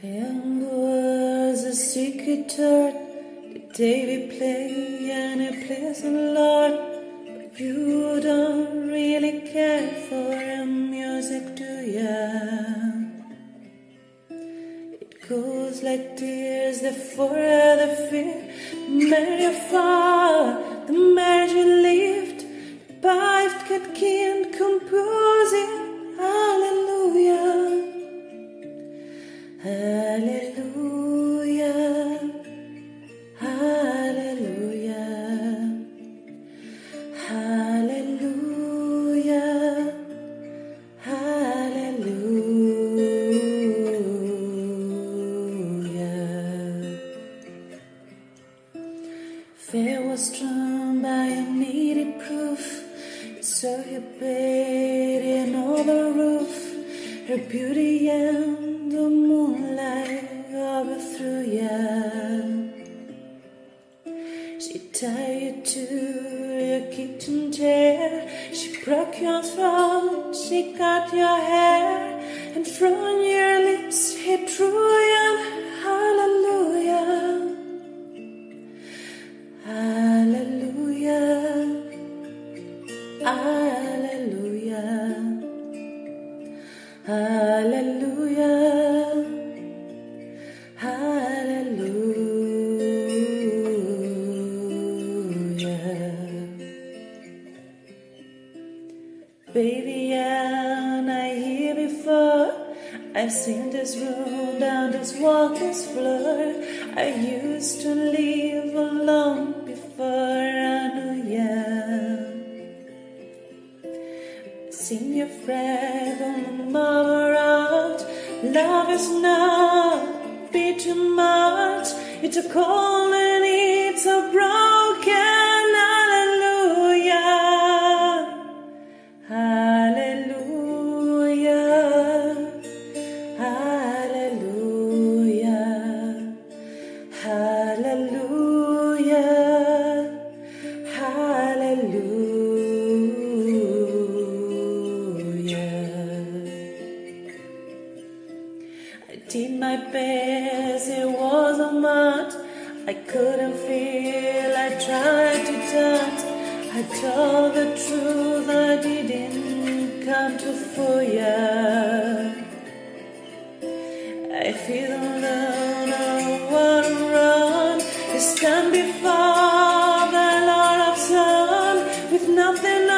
And was a secret chord that David play and it plays a lot. But you don't really care for music, do ya? It goes like tears the fear, made you fall, the marriage you lived, Hallelujah. Hallelujah. Hallelujah. Hallelujah. Fair was drawn by a needy proof. So you paid in all the roof. Her beauty and the moonlight overthrew ya. She tied you to your kitchen chair. She broke your throat. She cut your hair. And from Hallelujah. Hallelujah. Baby, and I here before. I've seen this room down this walk, this floor. I used to live alone Seen your the mom around. Love is not be too much. It's a cold and it's a broken. my best, it was a mud. I couldn't feel, I tried to touch. I told the truth, I didn't come to fool ya. I feel alone, I wanna run. I stand before the Lord of Sun with nothing.